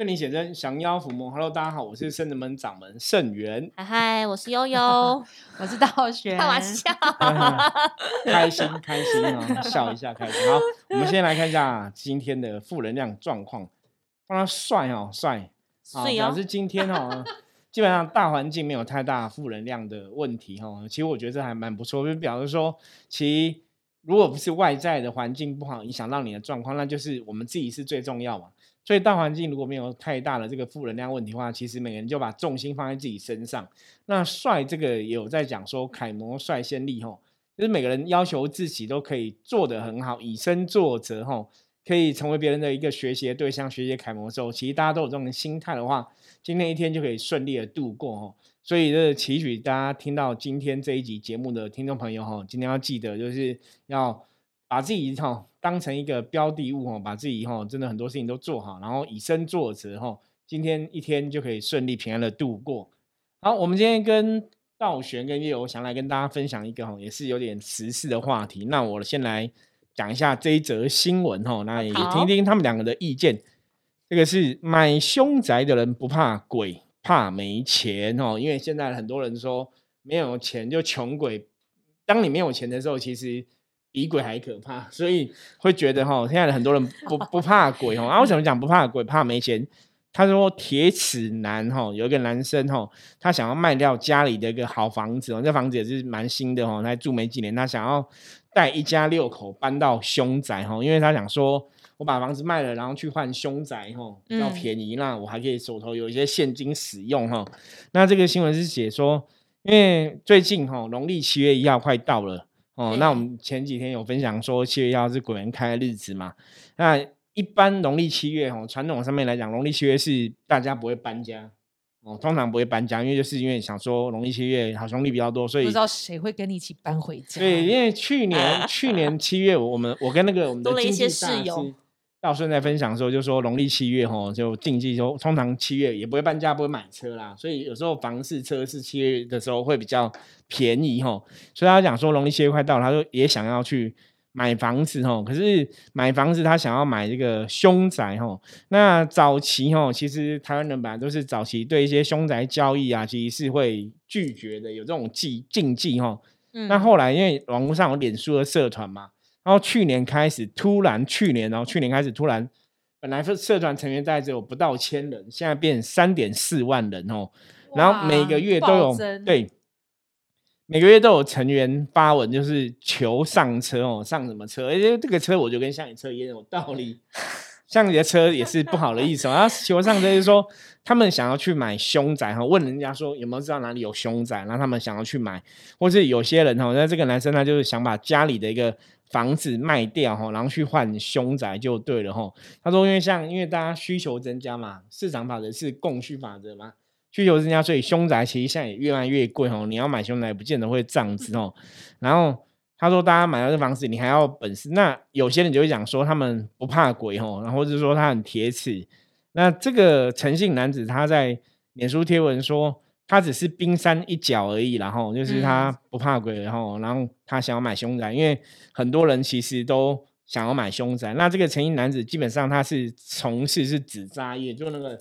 圣灵写真降妖伏魔，Hello，大家好，我是圣人门掌门圣元，嗨嗨，我是悠悠，我是道玄，开玩笑，开心开心啊，笑一下开心。好，我们先来看一下今天的负能量状况，帮他帅哦，帅，好，表示今天哦，基本上大环境没有太大负能量的问题哈。其实我觉得这还蛮不错，就表示说，其实如果不是外在的环境不好影响到你的状况，那就是我们自己是最重要嘛。所以大环境如果没有太大的这个负能量问题的话，其实每个人就把重心放在自己身上。那帅这个也有在讲说楷模率先立吼，就是每个人要求自己都可以做得很好，以身作则吼，可以成为别人的一个学习的对象，学习楷模的时候，其实大家都有这种心态的话，今天一天就可以顺利的度过吼。所以这祈许大家听到今天这一集节目的听众朋友吼，今天要记得就是要把自己吼。当成一个标的物哈，把自己哈真的很多事情都做好，然后以身作则哈，今天一天就可以顺利平安的度过。好，我们今天跟道玄跟叶友想来跟大家分享一个哈，也是有点时事的话题。那我先来讲一下这一则新闻哈，那也听听他们两个的意见。这个是买凶宅的人不怕鬼，怕没钱哦，因为现在很多人说没有钱就穷鬼。当你没有钱的时候，其实。比鬼还可怕，所以会觉得哈，现在的很多人不 不怕鬼哦。啊，为什么讲不怕鬼？怕没钱。他说铁齿男哈，有一个男生哈，他想要卖掉家里的一个好房子哦，这房子也是蛮新的哈，他住没几年，他想要带一家六口搬到凶宅哈，因为他想说，我把房子卖了，然后去换凶宅哈，要便宜，那我还可以手头有一些现金使用哈。那这个新闻是写说，因为最近哈，农历七月一号快到了。哦，那我们前几天有分享说七月一号是鬼门开的日子嘛？那一般农历七月哦，传统上面来讲，农历七月是大家不会搬家哦，通常不会搬家，因为就是因为想说农历七月好兄弟比较多，所以不知道谁会跟你一起搬回家。对，因为去年 去年七月，我们我跟那个我们的经济室友。道顺在分享的时候就说，农历七月吼就禁忌，说通常七月也不会搬家，不会买车啦，所以有时候房市车是七月的时候会比较便宜吼。所以他讲说，农历七月快到了，他说也想要去买房子吼，可是买房子他想要买这个凶宅吼。那早期吼，其实台湾人本来都是早期对一些凶宅交易啊，其实是会拒绝的，有这种忌禁忌吼。那后来因为网络上有脸书的社团嘛。然后去年开始，突然去年，然后去年开始突然，本来社社团成员在只有不到千人，现在变三点四万人哦。然后每个月都有对，每个月都有成员发文，就是求上车哦，上什么车？而且这个车我就跟像你车一样有道理，像你的车也是不好的意思。然后求上车就是说，他们想要去买凶宅哈，问人家说有没有知道哪里有凶宅，然后他们想要去买，或是有些人哈，那这个男生他就是想把家里的一个。房子卖掉哈，然后去换凶宅就对了哈。他说，因为像因为大家需求增加嘛，市场法则是供需法则嘛，需求增加，所以凶宅其实现在也越卖越贵哦。你要买凶宅，不见得会涨值哦。然后他说，大家买到这房子，你还要本事。那有些人就会讲说，他们不怕鬼哦，然后就是说他很铁齿。那这个诚信男子他在脸书贴文说。他只是冰山一角而已，然后就是他不怕鬼，然后然后他想要买凶宅，因为很多人其实都想要买凶宅。那这个诚信男子基本上他是从事是纸扎业，就那个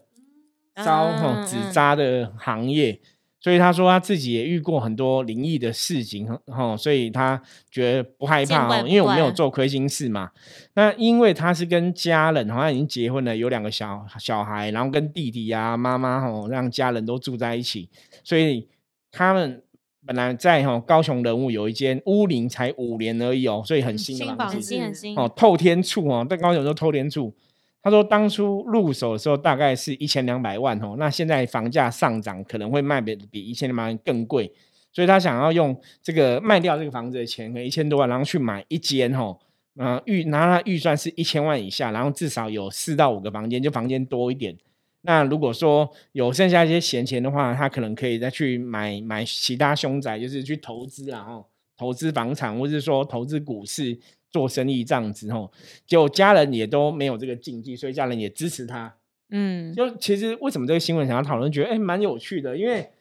招哈纸扎的行业。所以他说他自己也遇过很多灵异的事情，哈，所以他觉得不害怕哦，因为我没有做亏心事嘛。那因为他是跟家人，好像已经结婚了，有两个小小孩，然后跟弟弟啊、妈妈哦，让家人都住在一起，所以他们本来在哈高雄人物有一间屋龄才五年而已哦，所以很新的房子，很新哦，透天处哦，在高雄都透天处。他说，当初入手的时候大概是一千两百万哦，那现在房价上涨，可能会卖比比一千两百万更贵，所以他想要用这个卖掉这个房子的钱，可一千多万，然后去买一间吼，嗯，预拿他预算是一千万以下，然后至少有四到五个房间，就房间多一点。那如果说有剩下一些闲钱的话，他可能可以再去买买其他凶宅，就是去投资啊，吼，投资房产，或者是说投资股市。做生意这样子吼，就家人也都没有这个禁忌，所以家人也支持他。嗯，就其实为什么这个新闻想要讨论，觉得哎蛮有趣的，因为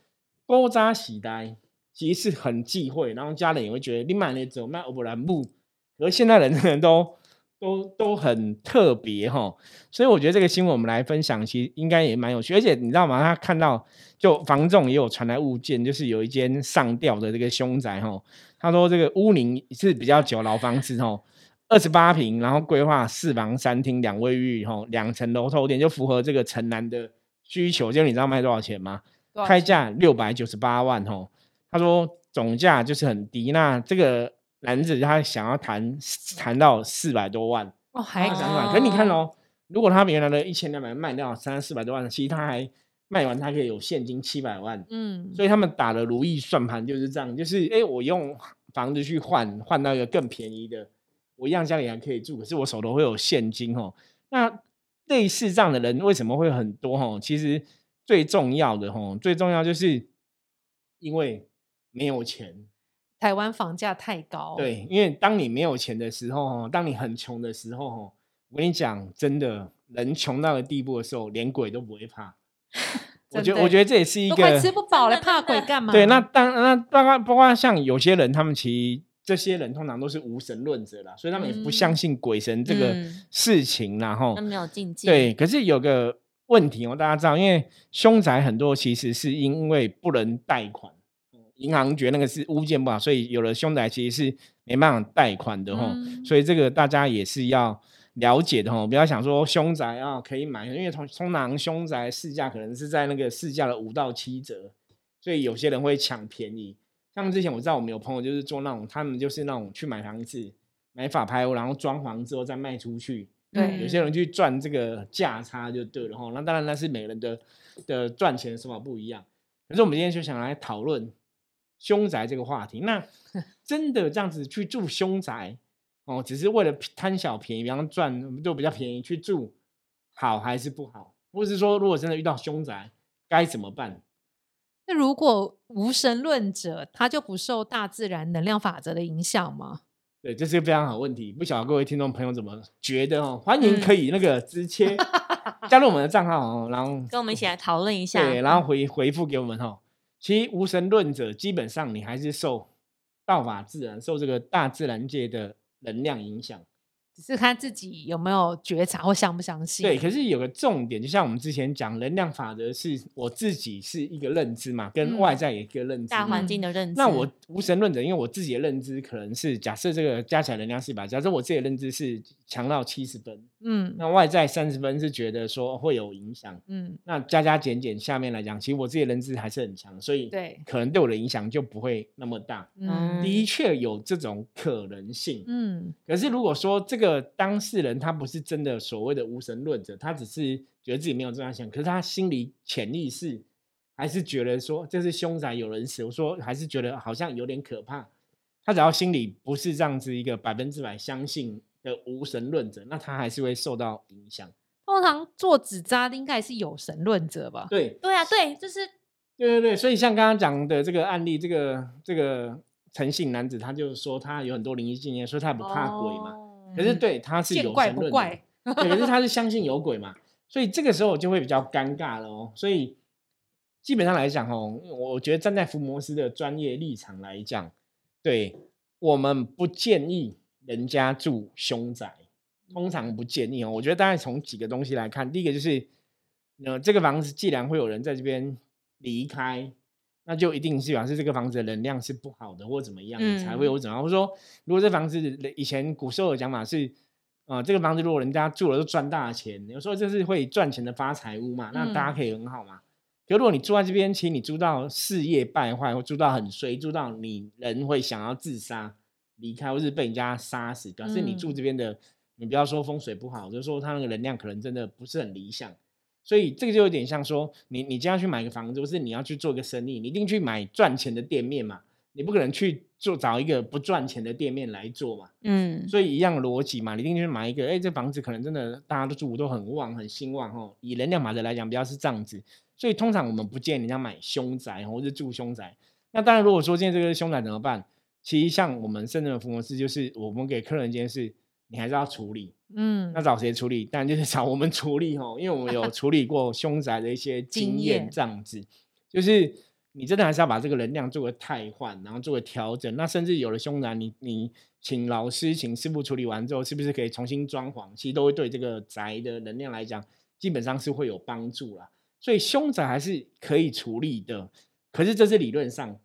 勾扎喜呆其实是很忌讳，然后家人也会觉得你买了走卖欧布兰布，而现在人人都都都很特别哈。所以我觉得这个新闻我们来分享，其实应该也蛮有趣。而且你知道吗？他看到就房仲也有传来物件，就是有一间上吊的这个凶宅哈。他说这个屋龄是比较久老房子哦，二十八平，然后规划四房三厅两卫浴哈，两层楼透天，就符合这个城南的需求。就你知道卖多少钱吗？开价六百九十八万吼。他说总价就是很低，那这个男子他想要谈谈到四百多万哦，还可可你看哦，如果他原来的一千两百卖掉三四百多万，其实他还卖完，他可以有现金七百万。嗯，所以他们打的如意算盘就是这样，就是哎，我用房子去换换到一个更便宜的，我一样家里还可以住，可是我手头会有现金哦。那类似这样的人为什么会很多哦？其实最重要的哦，最重要就是因为。没有钱，台湾房价太高。对，因为当你没有钱的时候，当你很穷的时候，我跟你讲，真的，人穷到的地步的时候，连鬼都不会怕。我觉得，我觉得这也是一个吃不饱了，怕鬼干嘛？对，那当那包括包括像有些人，他们其实这些人通常都是无神论者啦，所以他们也不相信鬼神这个事情，然后没有禁忌。对，可是有个问题哦，大家知道，因为凶宅很多其实是因为不能贷款。银行觉得那个是物件不好，所以有了凶宅其实是没办法贷款的哈，所以这个大家也是要了解的哈，不要想说凶宅啊可以买，因为通通常凶宅市价可能是在那个市价的五到七折，所以有些人会抢便宜。像之前我知道我们有朋友就是做那种，他们就是那种去买房子买法拍屋，然后装潢之后再卖出去，对，有些人去赚这个价差就对了哈。那当然那是每个人的的赚钱手法不一样，可是我们今天就想来讨论。凶宅这个话题，那 真的这样子去住凶宅哦，只是为了贪小便宜，比方赚就比较便宜去住，好还是不好？或者是说，如果真的遇到凶宅，该怎么办？那如果无神论者，他就不受大自然能量法则的影响吗？对，这是个非常好问题，不晓得各位听众朋友怎么觉得哦？欢迎可以那个直接 加入我们的账号哦，然后跟我们一起来讨论一下，对，然后回回复给我们哈。其无神论者基本上你还是受道法自然、受这个大自然界的能量影响。只是看自己有没有觉察或相不相信。对，可是有个重点，就像我们之前讲，能量法则是我自己是一个认知嘛，跟外在一个认知，大环境的认知。那我无神论者，因为我自己的认知可能是假设这个加起来能量是一百，假设我自己的认知是强到七十分，嗯，那外在三十分是觉得说会有影响，嗯，那加加减减下面来讲，其实我自己的认知还是很强，所以对，可能对我的影响就不会那么大。嗯，的确有这种可能性，嗯，可是如果说这个。当事人他不是真的所谓的无神论者，他只是觉得自己没有这样想，可是他心里潜意识还是觉得说这是凶宅有人死。我说还是觉得好像有点可怕。他只要心里不是这样子一个百分之百相信的无神论者，那他还是会受到影响。通常做纸扎的应该是有神论者吧？对，对啊，对，就是对对对。所以像刚刚讲的这个案例，这个这个诚信男子，他就说他有很多灵异经验，说他不怕鬼嘛。可是对他是有神论，对，可是他是相信有鬼嘛，所以这个时候就会比较尴尬了哦。所以基本上来讲哦，我觉得站在福摩斯的专业立场来讲，对我们不建议人家住凶宅，通常不建议哦。我觉得大概从几个东西来看，第一个就是，呃，这个房子既然会有人在这边离开。那就一定是表示这个房子的能量是不好的，或怎么样才会有怎样。或者说，如果这房子以前古时候的讲法是，啊，这个房子如果人家住了都赚大钱，有时候就是会赚钱的发财屋嘛，那大家可以很好嘛。可如果你住在这边，其实你住到事业败坏，或住到很衰，住到你人会想要自杀、离开，或是被人家杀死，表示你住这边的，你不要说风水不好，就是说它那个能量可能真的不是很理想。所以这个就有点像说，你你将要去买个房子，或是你要去做个生意，你一定去买赚钱的店面嘛，你不可能去做找一个不赚钱的店面来做嘛。嗯，所以一样逻辑嘛，你一定去买一个，哎，这房子可能真的大家都住都很旺，很兴旺哦。以能量法则来讲，比较是这样子。所以通常我们不建议人家买凶宅或者住凶宅。那当然，如果说今天这个凶宅怎么办？其实像我们深圳的福摩斯，就是我们给客人一件事。你还是要处理，嗯，那找谁处理？当然就是找我们处理哦，因为我们有处理过凶宅的一些经验，这样子。就是你真的还是要把这个能量做个汰换，然后做个调整。那甚至有了凶宅，你你请老师请师傅处理完之后，是不是可以重新装潢？其实都会对这个宅的能量来讲，基本上是会有帮助啦。所以凶宅还是可以处理的，可是这是理论上。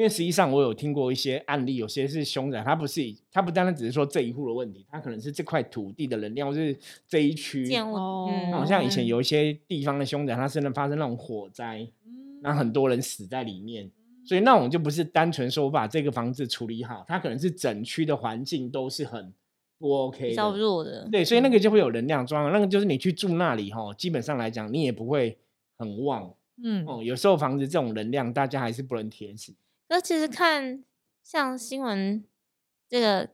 因为实际上我有听过一些案例，有些是凶宅，它不是，它不单单只是说这一户的问题，它可能是这块土地的能量，或是这一区。哦，好像以前有一些地方的凶宅，它甚至发生那种火灾，然后很多人死在里面，所以那种就不是单纯说我把这个房子处理好，它可能是整区的环境都是很不 OK，比较弱的。对，所以那个就会有能量状那个就是你去住那里哈，基本上来讲你也不会很旺。嗯，哦，有时候房子这种能量，大家还是不能铁死。那其实看像新闻这个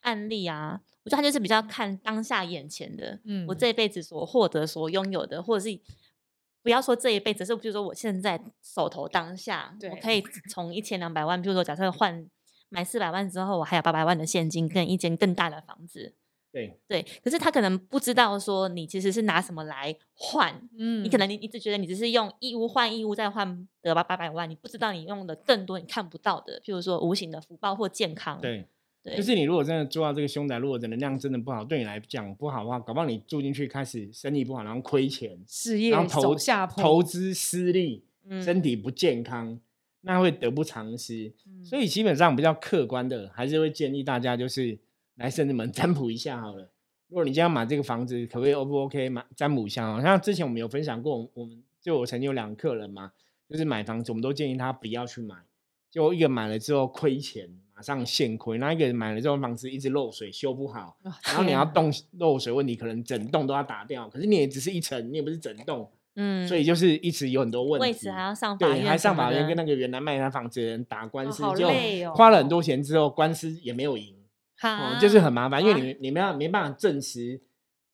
案例啊，我觉得他就是比较看当下眼前的，嗯，我这一辈子所获得、所拥有的，或者是不要说这一辈子，是比如说我现在手头当下，我可以从一千两百万，比如说假设换买四百万之后，我还有八百万的现金跟一间更大的房子。对对，可是他可能不知道说你其实是拿什么来换，嗯，你可能你一直觉得你只是用义乌换义乌再换得八八百万，你不知道你用的更多你看不到的，譬如说无形的福报或健康。对对，就是你如果真的做到这个凶宅，如果的能量真的不好，对你来讲不好的话，搞不好你住进去开始生意不好，然后亏钱，事业投下坡，投资失利，身体不健康，那会得不偿失。所以基本上比较客观的，还是会建议大家就是。来，甚至们占卜一下好了。如果你今天买这个房子，可不可以 O 不 OK？买占卜一下。像之前我们有分享过，我们就我曾经有两个客人嘛，就是买房子，我们都建议他不要去买。就一个买了之后亏钱，马上现亏；那一个买了之后房子一直漏水，修不好，然后你要动漏水问题，可能整栋都要打掉。可是你也只是一层，你也不是整栋，嗯，所以就是一直有很多问题。位置还要上法院，还上法院跟那个原来卖他房子的人打官司，就花了很多钱之后，官司也没有赢。哦，就是很麻烦，因为你你们要没办法证实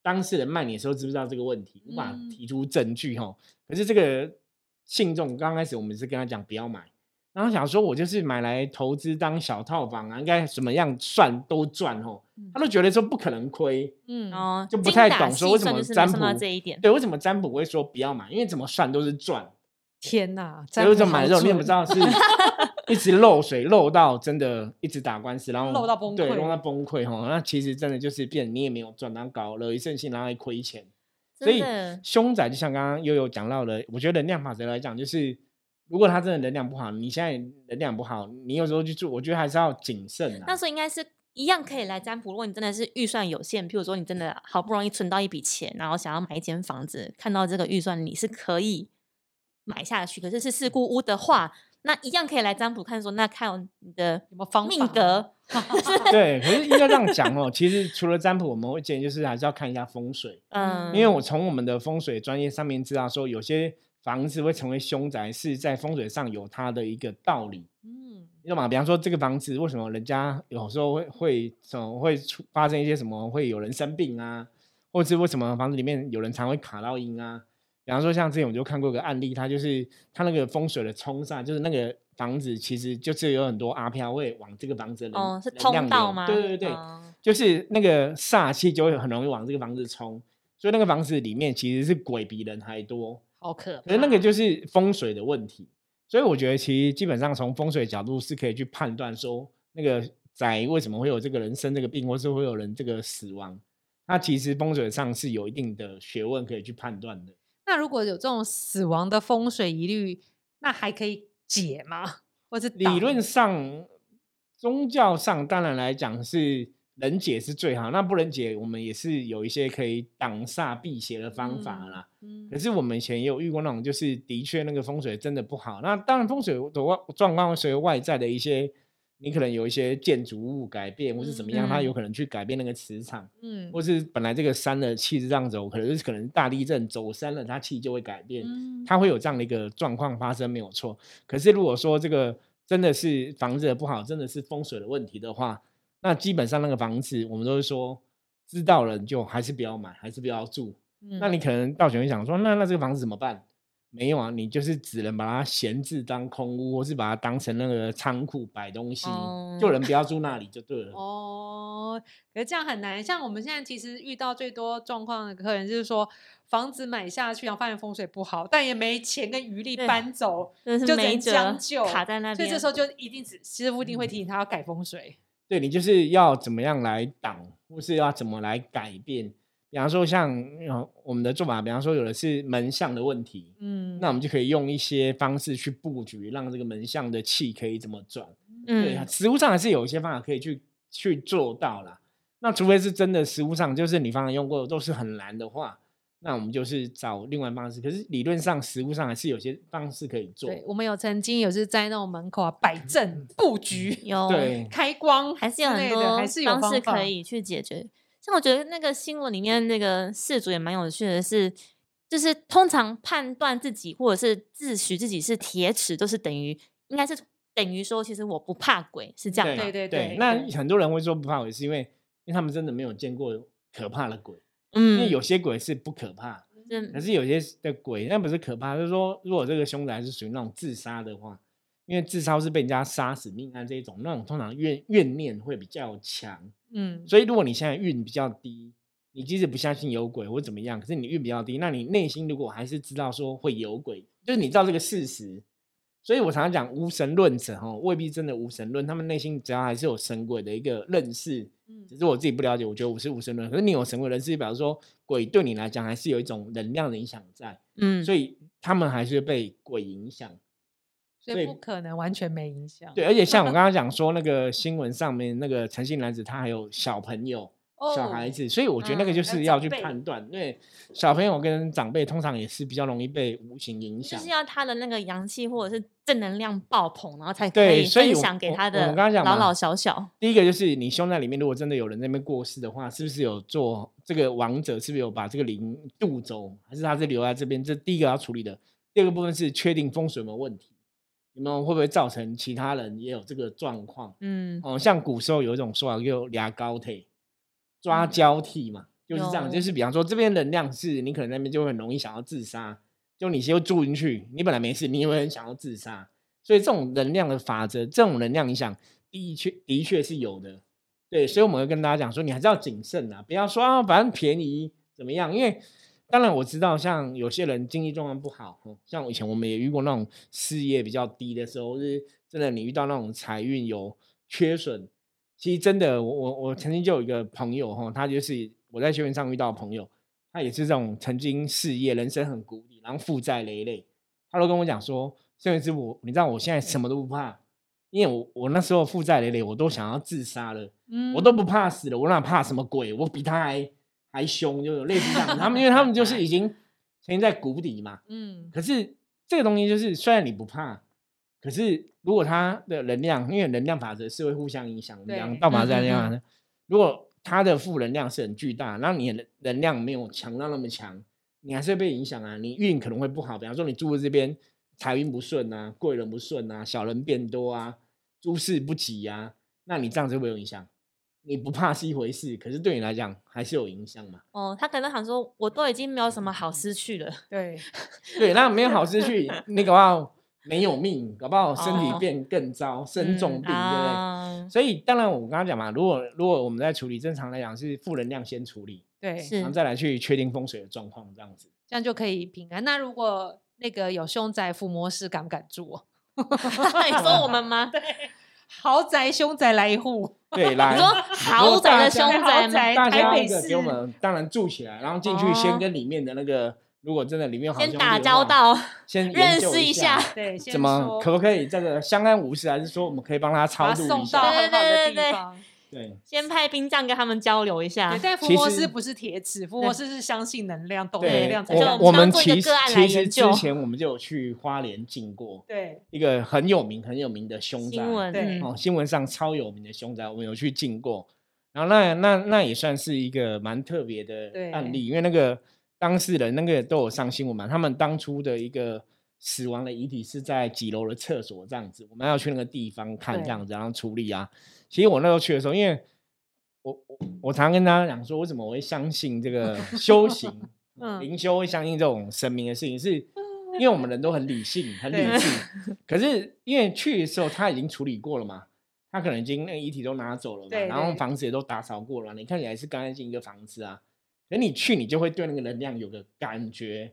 当事人卖你的时候知不知道这个问题，无法提出证据哈。可是这个信众刚开始我们是跟他讲不要买，然后想说我就是买来投资当小套房啊，应该什么样算都赚哦。他都觉得说不可能亏，嗯哦，就不太懂说为什么占卜这一点，对，为什么占卜会说不要买，因为怎么算都是赚。天哪，有一种买这种，你也不知道 是。一直漏水漏到真的一直打官司，然后漏到崩溃，对，漏到崩溃哈。那其实真的就是变，你也没有赚，然后搞了一阵性，然后还亏钱。所以凶宅就像刚刚悠悠讲到的，我觉得能量法则来讲，就是如果他真的能量不好，你现在能量不好，你有时候去住，我觉得还是要谨慎。那时候应该是一样可以来占卜。如果你真的是预算有限，譬如说你真的好不容易存到一笔钱，然后想要买一间房子，看到这个预算你是可以买下去，可是是事故屋的话。那一样可以来占卜看，说那看你的什么方命格？对，可是应该这样讲哦。其实除了占卜，我们会建议就是还是要看一下风水。嗯，因为我从我们的风水专业上面知道，说有些房子会成为凶宅，是在风水上有它的一个道理。嗯，你懂吗？比方说这个房子为什么人家有时候会会什么会出发生一些什么会有人生病啊，或者是为什么房子里面有人常会卡到阴啊？比方说，像之前我就看过一个案例，他就是他那个风水的冲煞，就是那个房子其实就是有很多阿飘会往这个房子的哦，是通道吗？对对对，就是那个煞气就会很容易往这个房子冲，所以那个房子里面其实是鬼比人还多，好可怕。那个就是风水的问题，所以我觉得其实基本上从风水角度是可以去判断说，那个宅为什么会有这个人生这个病，或是会有人这个死亡，那其实风水上是有一定的学问可以去判断的。那如果有这种死亡的风水疑虑，那还可以解吗？或者理论上、宗教上当然来讲是能解是最好，那不能解，我们也是有一些可以挡煞辟邪的方法啦。嗯，可是我们以前也有遇过那种，就是的确那个风水真的不好。那当然风水的外状况随外在的一些。你可能有一些建筑物改变，或是怎么样，它有可能去改变那个磁场，嗯，或是本来这个山的气是这样走，可能是可能大地震走山了，它气就会改变，嗯它会有这样的一个状况发生，没有错。可是如果说这个真的是房子的不好，真的是风水的问题的话，那基本上那个房子，我们都是说知道了就还是不要买，还是不要住。那你可能到时候想说，那那这个房子怎么办？没有啊，你就是只能把它闲置当空屋，或是把它当成那个仓库摆东西，就人不要住那里就对了。哦，哦。可是这样很难。像我们现在其实遇到最多状况的客人，就是说房子买下去，然后发现风水不好，但也没钱跟余力搬走，就没将就卡在那边。所以这时候就一定只师傅一定会提醒他要改风水。对你就是要怎么样来挡，或是要怎么来改变。比方说，像我们的做法，比方说有的是门向的问题，嗯，那我们就可以用一些方式去布局，让这个门向的气可以怎么转。嗯，对，实物上还是有一些方法可以去去做到啦。那除非是真的实物上，就是你方常用过都是很难的话，那我们就是找另外方式。可是理论上、实物上还是有些方式可以做。对，我们有曾经有是在那种门口啊摆阵布局，有开光，还是有很多方式可以去解决。那我觉得那个新闻里面那个事主也蛮有趣的，是就是通常判断自己或者是自诩自己是铁齿，都是等于应该是等于说，其实我不怕鬼，是这样。对对对。那很多人会说不怕鬼，是因为因为他们真的没有见过可怕的鬼。嗯。因为有些鬼是不可怕，可是有些的鬼那不是可怕，就是说如果这个凶宅是属于那种自杀的话，因为自杀是被人家杀死命案这一种，那种通常怨怨念会比较强。嗯，所以如果你现在运比较低，你即使不相信有鬼或怎么样，可是你运比较低，那你内心如果还是知道说会有鬼，就是你知道这个事实。所以我常常讲无神论者哈，未必真的无神论，他们内心只要还是有神鬼的一个认识。嗯，只是我自己不了解，我觉得我是无神论，可是你有神鬼认识，表示说鬼对你来讲还是有一种能量的影响在。嗯，所以他们还是被鬼影响。所以不可能完全没影响。对，而且像我刚刚讲 说，那个新闻上面那个诚信男子，他还有小朋友、小孩子，所以我觉得那个就是要去判断。对，小朋友跟长辈通常也是比较容易被无形影响，就是要他的那个阳气或者是正能量爆棚，然后才可以分享给他的。我刚刚讲老老小小，第一个就是你胸在里面，如果真的有人那边过世的话，是不是有做这个王者？是不是有把这个灵渡走，还是他是留在这边？这第一个要处理的。第二个部分是确定风水有没有问题。你们会不会造成其他人也有这个状况？嗯，哦，像古时候有一种说法叫“俩高腿抓交替”嘛，就是这样。就是比方说，这边能量是你可能那边就会很容易想要自杀，就你先住进去，你本来没事，你也会很想要自杀。所以这种能量的法则，这种能量影响的确的确是有的。对，所以我们会跟大家讲说，你还是要谨慎啊，不要说啊，反正便宜怎么样，因为。当然我知道，像有些人经济状况不好，像以前我们也遇过那种事业比较低的时候，是真的你遇到那种财运有缺损。其实真的，我我我曾经就有一个朋友哈，他就是我在学院上遇到朋友，他也是这种曾经事业人生很谷底，然后负债累累，他都跟我讲说，甚至是我，你知道我现在什么都不怕，因为我我那时候负债累累，我都想要自杀了，我都不怕死了，我哪怕什么鬼，我比他还。还凶，就有类似这样。他们因为他们就是已经曾经在谷底嘛，嗯。可是这个东西就是，虽然你不怕，可是如果他的能量，因为能量法则是会互相影响，两道法则这样。如果他的负能量是很巨大，然后你的能量没有强到那么强，你还是会被影响啊。你运可能会不好，比方说你住的这边财运不顺啊，贵人不顺啊，小人变多啊，诸事不吉啊，那你这样子会有影响？你不怕是一回事，可是对你来讲还是有影响嘛？哦，他可能想说，我都已经没有什么好失去了。对，对，那没有好失去，你搞不好没有命，搞不好身体变更糟，生重病，对不对？所以当然，我刚刚讲嘛，如果如果我们在处理，正常来讲是负能量先处理，对，然后再来去确定风水的状况，这样子，这样就可以平安。那如果那个有凶宅附魔师，敢不敢住？你说我们吗？对。豪宅凶宅来一户，对，来。你说豪宅的凶宅，大家一个给我们当然住起来，然后进去先跟里面的那个，如果真的里面好先打交道，先认识一下，对，怎么可不可以这个相安无事，还是说我们可以帮他超度一下？对对对对对。对，先派兵将跟他们交流一下。但福摩斯不是铁齿，福摩斯是相信能量、懂能量。我们其实其实之前我们就有去花莲进过，对，一个很有名很有名的凶宅，对，哦，新闻上超有名的凶宅，我们有去进过。然后那那那也算是一个蛮特别的案例，因为那个当事人那个都有上新闻嘛，他们当初的一个死亡的遗体是在几楼的厕所这样子，我们要去那个地方看这样子，然后处理啊。其实我那时候去的时候，因为我我我常跟大家讲说，为什么我会相信这个 修行、灵修，会相信这种神明的事情，是因为我们人都很理性、很理性。可是因为去的时候他已经处理过了嘛，他可能已经那遗体都拿走了嘛，然后房子也都打扫过了，你看起来是干净一个房子啊。可你去，你就会对那个能量有个感觉，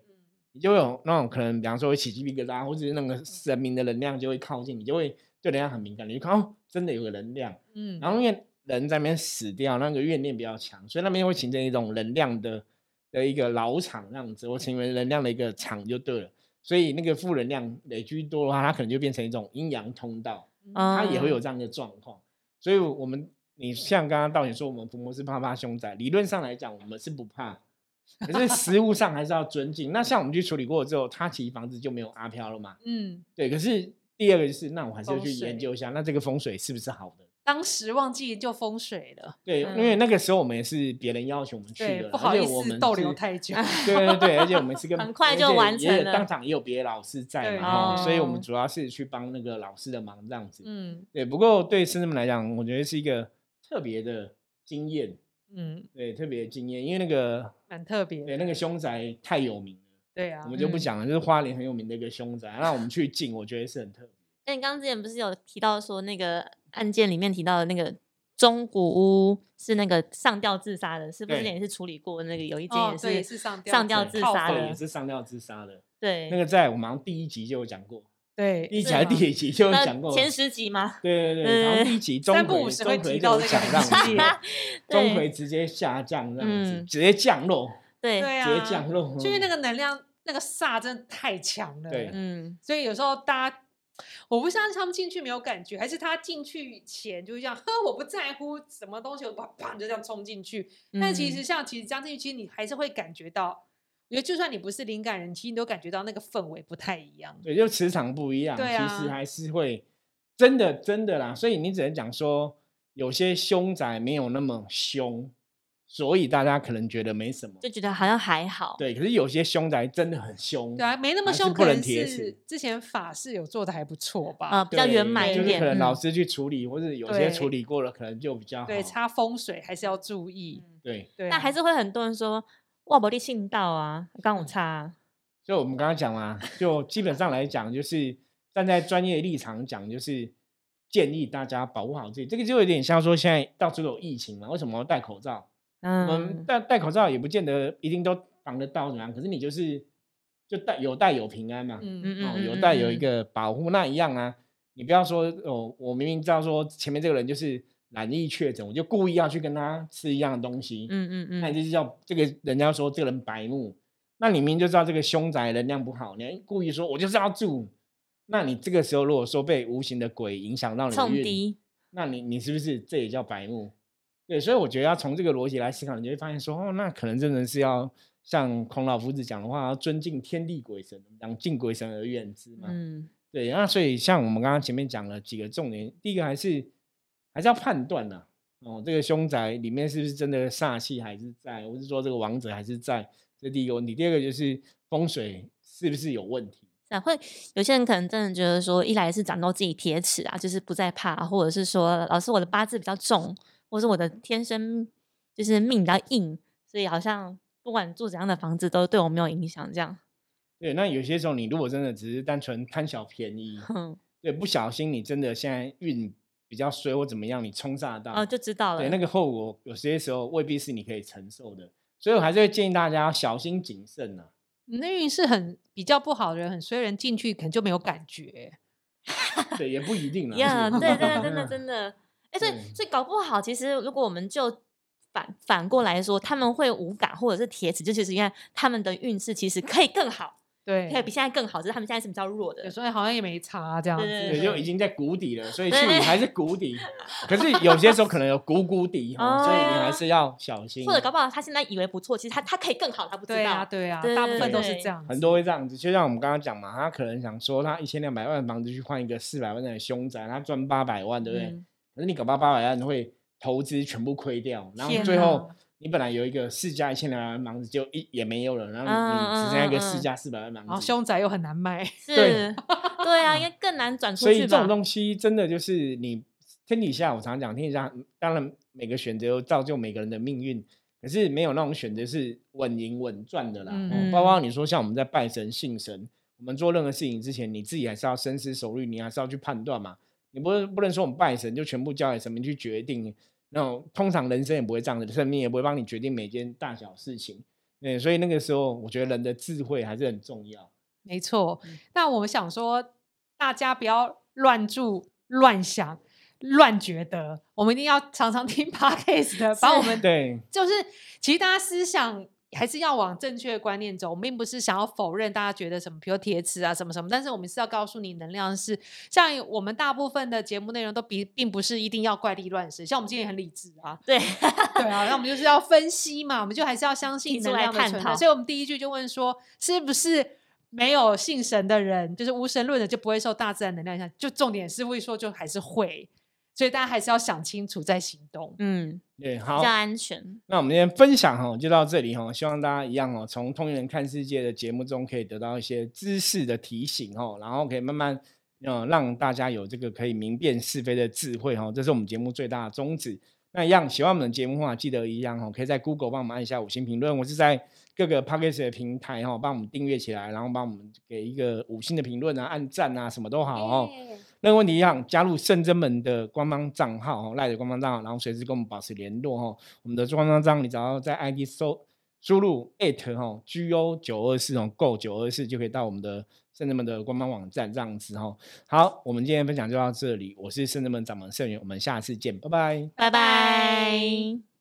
你就有那种可能，比方说会起鸡皮疙瘩，或者是那个神明的能量就会靠近，你就会对能量很敏感，你就看哦，真的有个能量。嗯，然后因为人在那边死掉，那个怨念比较强，所以那边会形成一种能量的的一个老场那样子，我成为能量的一个场就对了。所以那个负能量累积多的话，它可能就变成一种阴阳通道，它也会有这样的状况。所以我们。你像刚刚道演说，我们伏魔是怕怕凶宅，理论上来讲，我们是不怕，可是实物上还是要尊敬。那像我们去处理过之后，他其实房子就没有阿飘了嘛？嗯，对。可是第二个就是，那我还是要去研究一下，那这个风水是不是好的？当时忘记就风水了。对，因为那个时候我们也是别人邀请我们去的，不好意思逗留太久。对对对，而且我们是跟 很快就完成了，当场也有别的老师在嘛，所以我们主要是去帮那个老师的忙这样子。嗯，对。不过对师生们来讲，我觉得是一个。特别的经验，嗯，对，特别的经验，因为那个蛮特别，对，那个凶宅太有名了，对啊，我们就不讲了，就是花莲很有名的一个凶宅，那我们去进，我觉得是很特别。那你刚刚之前不是有提到说那个案件里面提到的那个中古屋是那个上吊自杀的，是不是也是处理过那个有一间也是上上吊自杀的，也是上吊自杀的，对，那个在我们第一集就有讲过。对，第一集还是第一集就有讲过前十集吗？对对对，然后第一集钟馗钟馗就讲让 钟馗直接下降这样子，直接降落，对对啊，直接降落，就是那个能量那个煞真的太强了，对，嗯，所以有时候大家我不相信他们进去没有感觉，还是他进去前就是这样，呵，我不在乎什么东西，我啪啪就这样冲进去，但其实像其实这样进去，其实你还是会感觉到。我觉得就算你不是灵感人，其实你都感觉到那个氛围不太一样。对，就磁场不一样，其实还是会真的真的啦。所以你只能讲说，有些凶宅没有那么凶，所以大家可能觉得没什么，就觉得好像还好。对，可是有些凶宅真的很凶，对啊，没那么凶，可能是之前法事有做的还不错吧，啊，比较圆满一点。可能老师去处理，或者有些处理过了，可能就比较好。对，差风水还是要注意。对，但还是会很多人说。哇，伯利信道啊，刚我差。就我们刚刚讲嘛，就基本上来讲，就是站在专业立场讲，就是建议大家保护好自己。这个就有点像说，现在到处都有疫情嘛，为什么要戴口罩？嗯，戴戴口罩也不见得一定都防得到怎么样，可是你就是就戴有戴有平安嘛，嗯嗯嗯，有戴有一个保护，那一样啊。你不要说哦，我明明知道说前面这个人就是。染疫确诊，我就故意要去跟他吃一样的东西。嗯嗯嗯，那你就是叫这个人家说这个人白目。那你明明就知道这个凶宅能量不好，你还故意说我就是要住。那你这个时候如果说被无形的鬼影响到你的运，那你你是不是这也叫白目？对，所以我觉得要从这个逻辑来思考，你就会发现说哦，那可能真的是要像孔老夫子讲的话，要尊敬天地鬼神，讲敬鬼神而远之嘛。嗯，对。那所以像我们刚刚前面讲了几个重点，第一个还是。还是要判断呐，哦，这个凶宅里面是不是真的煞气还是在，或是说这个王者还是在，这第一个问题。第二个就是风水是不是有问题？啊，会有些人可能真的觉得说，一来是长到自己铁齿啊，就是不再怕，或者是说，老师我的八字比较重，或是我的天生就是命比较硬，所以好像不管住怎样的房子都对我没有影响。这样，对，那有些时候你如果真的只是单纯贪小便宜，对，不小心你真的现在运。比较衰或怎么样，你冲煞到哦，就知道了。对，那个后果有些时候未必是你可以承受的，所以我还是会建议大家小心谨慎呢。那运势很比较不好的人，很衰人进去可能就没有感觉。对，也不一定了。呀，对，真的，真的，真的。哎，所以，所以搞不好，其实如果我们就反反过来说，他们会无感或者是铁齿，就其实因为他们的运势其实可以更好。对，可以比现在更好，只是他们现在是比较弱的。所以好像也没差这样子，对，就已经在谷底了，所以去还是谷底。可是有些时候可能有谷谷底 哈，所以你还是要小心。或者搞不好他现在以为不错，其实他他可以更好，他不知道。对啊，对啊，大部分都是这样。很多会这样子，就像我们刚刚讲嘛，他可能想说他一千两百万房子去换一个四百万的凶宅，他赚八百万，对不对？可是你搞不好八百万会投资全部亏掉，然后最后。你本来有一个市价一千两百万房子，就一也没有了，然后你只剩下一个市价四百万房子，然后凶宅又很难卖，是，对啊，应该更难转出去所以这种东西真的就是你天底下，我常讲天底下，当然每个选择造就每个人的命运，可是没有那种选择是稳赢稳赚的啦。嗯，包括你说像我们在拜神信神，我们做任何事情之前，你自己还是要深思熟虑，你还是要去判断嘛。你不不能说我们拜神就全部交给神明去决定。那种通常人生也不会这样子，神明也不会帮你决定每件大小事情。对，所以那个时候我觉得人的智慧还是很重要。没错。那我们想说，大家不要乱住、乱想、乱觉得，我们一定要常常听 podcast 的，把我们对，就是其实大家思想。还是要往正确的观念走，我们并不是想要否认大家觉得什么，比如铁齿啊什么什么，但是我们是要告诉你，能量是像我们大部分的节目内容都比并不是一定要怪力乱神，像我们今天很理智啊，对对啊，那我们就是要分析嘛，我们就还是要相信能量的存在，所以我们第一句就问说，是不是没有信神的人，就是无神论的就不会受大自然能量影响？就重点是会说，就还是会。所以大家还是要想清楚再行动，嗯，对，好，比较安全。那我们今天分享哈就到这里哈，希望大家一样哦，从通人看世界的节目中可以得到一些知识的提醒哦，然后可以慢慢嗯让大家有这个可以明辨是非的智慧哈，这是我们节目最大的宗旨。那一样喜欢我们的节目的话，记得一样哈，可以在 Google 帮我们按一下五星评论，我是在各个 Podcast 的平台哈帮我们订阅起来，然后帮我们给一个五星的评论啊、按赞啊，什么都好哦。那个问题一样，加入圣真门的官方账号哦，赖的官方账号，然后随时跟我们保持联络哦。我们的官方账号，你只要在 ID 搜输入 at 哈 go 九二四哦 go 九二四就可以到我们的圣真门的官方网站这样子哈。好，我们今天分享就到这里，我是圣真门掌门圣元，我们下次见，拜拜，拜拜。